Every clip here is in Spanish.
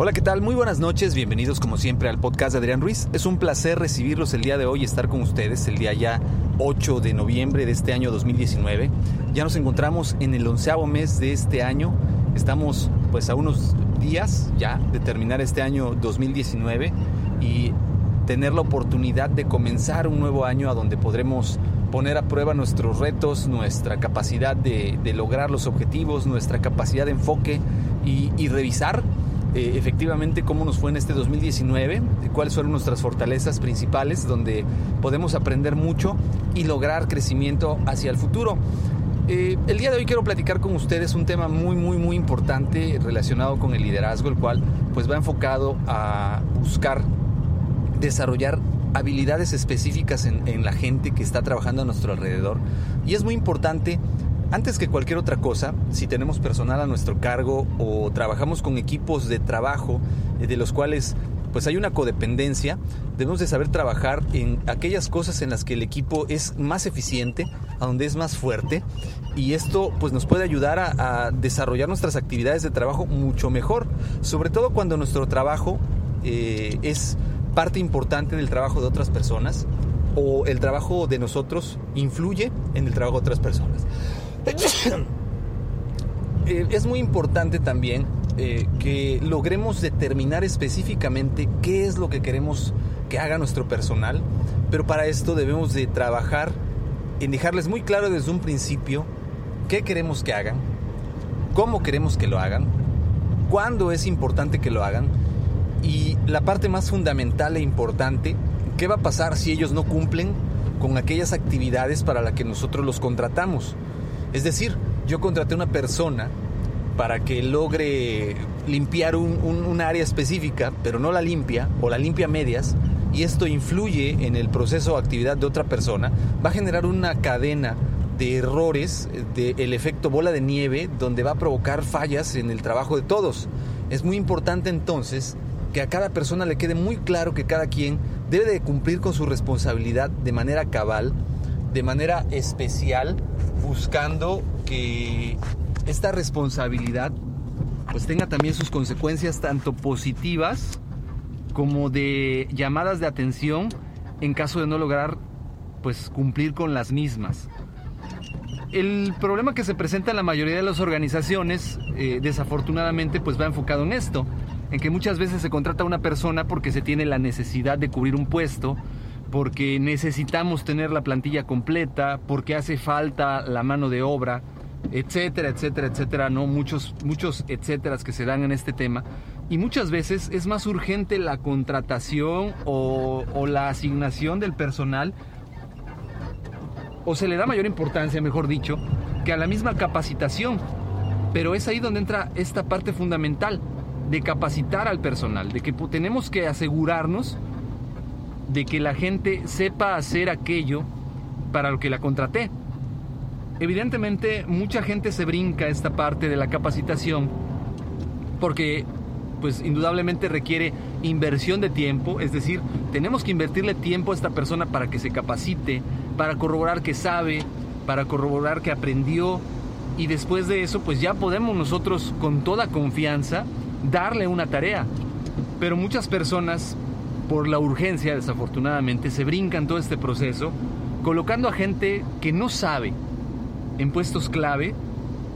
Hola, ¿qué tal? Muy buenas noches, bienvenidos como siempre al podcast de Adrián Ruiz. Es un placer recibirlos el día de hoy y estar con ustedes el día ya 8 de noviembre de este año 2019. Ya nos encontramos en el onceavo mes de este año. Estamos pues a unos días ya de terminar este año 2019 y tener la oportunidad de comenzar un nuevo año a donde podremos poner a prueba nuestros retos, nuestra capacidad de, de lograr los objetivos, nuestra capacidad de enfoque y, y revisar eh, efectivamente cómo nos fue en este 2019, cuáles fueron nuestras fortalezas principales, donde podemos aprender mucho y lograr crecimiento hacia el futuro. Eh, el día de hoy quiero platicar con ustedes un tema muy, muy, muy importante relacionado con el liderazgo, el cual pues va enfocado a buscar desarrollar habilidades específicas en la gente que está trabajando a nuestro alrededor. Y es muy importante antes que cualquier otra cosa, si tenemos personal a nuestro cargo o trabajamos con equipos de trabajo eh, de los cuales pues hay una codependencia, debemos de saber trabajar en aquellas cosas en las que el equipo es más eficiente, a donde es más fuerte y esto pues nos puede ayudar a, a desarrollar nuestras actividades de trabajo mucho mejor, sobre todo cuando nuestro trabajo eh, es parte importante del trabajo de otras personas o el trabajo de nosotros influye en el trabajo de otras personas. Eh, es muy importante también eh, que logremos determinar específicamente qué es lo que queremos que haga nuestro personal, pero para esto debemos de trabajar en dejarles muy claro desde un principio qué queremos que hagan, cómo queremos que lo hagan, cuándo es importante que lo hagan y la parte más fundamental e importante, qué va a pasar si ellos no cumplen con aquellas actividades para las que nosotros los contratamos. Es decir, yo contraté una persona para que logre limpiar un, área específica, pero no la limpia o la limpia medias, y esto influye en el proceso o actividad de otra persona, va a generar una cadena de errores, del efecto bola de nieve, donde va a provocar fallas en el trabajo de todos. Es muy importante entonces que a cada persona le quede muy claro que cada quien debe de cumplir con su responsabilidad de manera cabal, de manera especial, buscando que esta responsabilidad pues tenga también sus consecuencias tanto positivas como de llamadas de atención en caso de no lograr pues cumplir con las mismas. El problema que se presenta en la mayoría de las organizaciones, eh, desafortunadamente, pues va enfocado en esto, en que muchas veces se contrata a una persona porque se tiene la necesidad de cubrir un puesto, porque necesitamos tener la plantilla completa, porque hace falta la mano de obra, etcétera, etcétera, etcétera, no muchos muchos etcéteras que se dan en este tema y muchas veces es más urgente la contratación o, o la asignación del personal o se le da mayor importancia, mejor dicho, que a la misma capacitación. Pero es ahí donde entra esta parte fundamental de capacitar al personal, de que tenemos que asegurarnos de que la gente sepa hacer aquello para lo que la contraté. Evidentemente, mucha gente se brinca esta parte de la capacitación porque pues indudablemente requiere inversión de tiempo, es decir, tenemos que invertirle tiempo a esta persona para que se capacite, para corroborar que sabe, para corroborar que aprendió y después de eso pues ya podemos nosotros con toda confianza darle una tarea. Pero muchas personas por la urgencia desafortunadamente se brincan todo este proceso colocando a gente que no sabe en puestos clave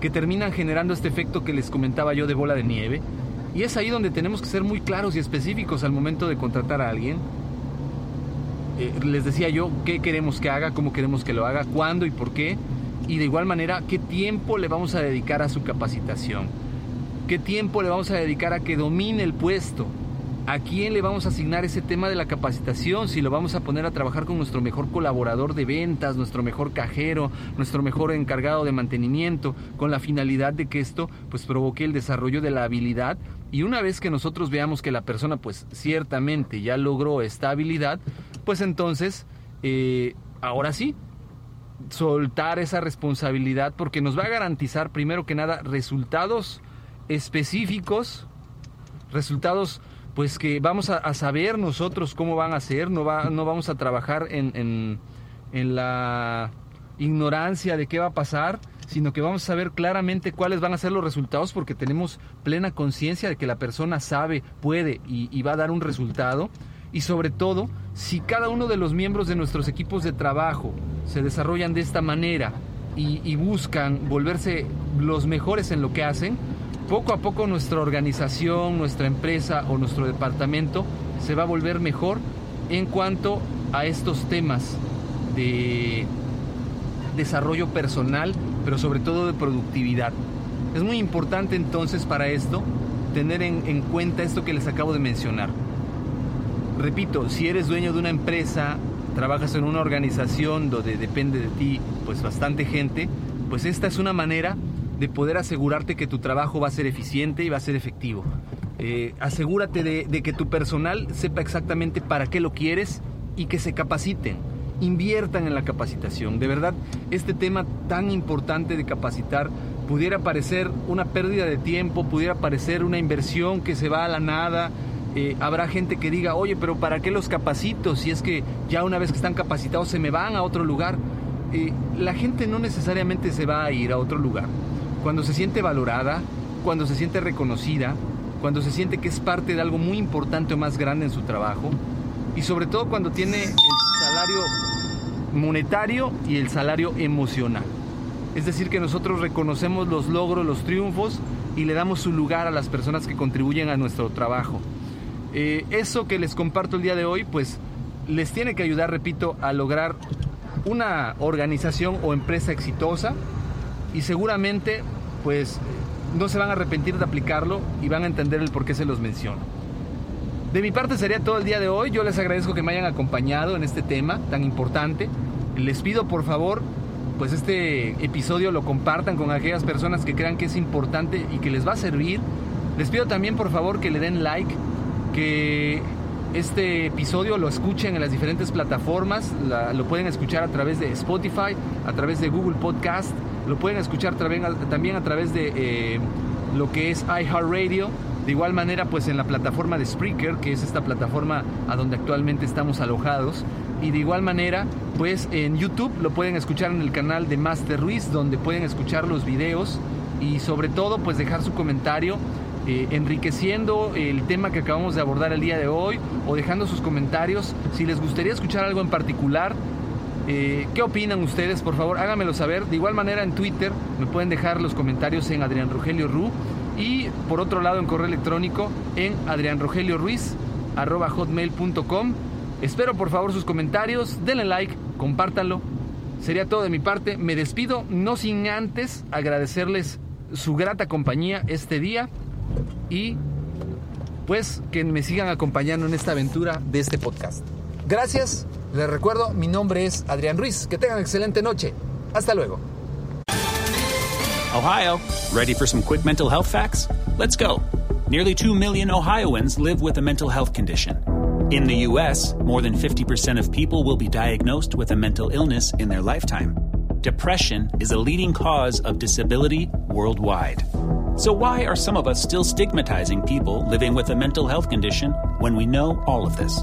que terminan generando este efecto que les comentaba yo de bola de nieve y es ahí donde tenemos que ser muy claros y específicos al momento de contratar a alguien. Eh, les decía yo qué queremos que haga, cómo queremos que lo haga, cuándo y por qué. Y de igual manera, qué tiempo le vamos a dedicar a su capacitación. Qué tiempo le vamos a dedicar a que domine el puesto. ¿A quién le vamos a asignar ese tema de la capacitación? Si lo vamos a poner a trabajar con nuestro mejor colaborador de ventas, nuestro mejor cajero, nuestro mejor encargado de mantenimiento, con la finalidad de que esto pues provoque el desarrollo de la habilidad Y una vez que nosotros veamos que la persona pues ciertamente ya logró estabilidad, pues entonces, eh, ahora sí, soltar esa responsabilidad porque nos va a garantizar primero que nada resultados específicos, resultados pues que vamos a, saber nosotros cómo van a ser, no, va, no vamos a trabajar en, en la ignorancia de qué va a pasar, sino que vamos a saber claramente cuáles van a ser los resultados porque tenemos plena conciencia de que la persona sabe, puede y, va a dar un resultado. Y sobre todo, si cada uno de los miembros de nuestros equipos de trabajo se desarrollan de esta manera y, buscan volverse los mejores en lo que hacen, poco a poco nuestra organización, nuestra empresa o nuestro departamento se va a volver mejor en cuanto a estos temas de desarrollo personal pero sobre todo de productividad. Es muy importante entonces para esto tener en, cuenta esto que les acabo de mencionar. Repito, si eres dueño de una empresa, trabajas en una organización donde depende de ti pues bastante gente, pues esta es una manera de poder asegurarte que tu trabajo va a ser eficiente y va a ser efectivo. Eh, asegúrate de, que tu personal sepa exactamente para qué lo quieres y que se capaciten inviertan en la capacitación. De verdad, este tema tan importante de capacitar pudiera parecer una pérdida de tiempo, pudiera parecer una inversión que se va a la nada. Eh, habrá gente que diga, oye, pero ¿para qué los capacito si es que ya una vez que están capacitados se me van a otro lugar? Eh, la gente no necesariamente se va a ir a otro lugar. Cuando se siente valorada, cuando se siente reconocida, cuando se siente que es parte de algo muy importante o más grande en su trabajo, y sobre todo cuando tiene el salario monetario y el salario emocional. Es decir, que nosotros reconocemos los logros, los triunfos y le damos su lugar a las personas que contribuyen a nuestro trabajo. Eh, eso que les comparto el día de hoy, pues les tiene que ayudar, repito, a lograr una organización o empresa exitosa y seguramente pues no se van a arrepentir de aplicarlo y van a entender el por qué se los menciono. De mi parte sería todo el día de hoy. Yo les agradezco que me hayan acompañado en este tema tan importante. Les pido por favor, pues este episodio lo compartan con aquellas personas que crean que es importante y que les va a servir. Les pido también por favor que le den like, que este episodio lo escuchen en las diferentes plataformas. lo pueden escuchar a través de Spotify, a través de Google Podcast. Lo pueden escuchar también a través de eh, lo que es iHeartRadio de igual manera, pues en la plataforma de Spreaker, que es esta plataforma a donde actualmente estamos alojados. Y de igual manera, pues en YouTube lo pueden escuchar en el canal de Master Ruiz, donde pueden escuchar los videos y sobre todo, pues dejar su comentario eh, enriqueciendo el tema que acabamos de abordar el día de hoy o dejando sus comentarios. Si les gustaría escuchar algo en particular, eh, ¿Qué opinan ustedes? Por favor, háganmelo saber. De igual manera en Twitter me pueden dejar los comentarios en Adrián Rogelio Ru y por otro lado en correo electrónico en adrianrogelioruiz.com. Espero por favor sus comentarios, denle like, compártanlo. Sería todo de mi parte. Me despido, no sin antes agradecerles su grata compañía este día y pues que me sigan acompañando en esta aventura de este podcast. Gracias, les recuerdo, mi nombre es Adrián Ruiz. Que tengan excelente noche. Hasta luego. Ohio, ready for some quick mental health facts? Let's go. Nearly 2 million Ohioans live with a mental health condition. In the U.S., more than 50% of people will be diagnosed with a mental illness in their lifetime. Depression is a leading cause of disability worldwide. So, why are some of us still stigmatizing people living with a mental health condition when we know all of this?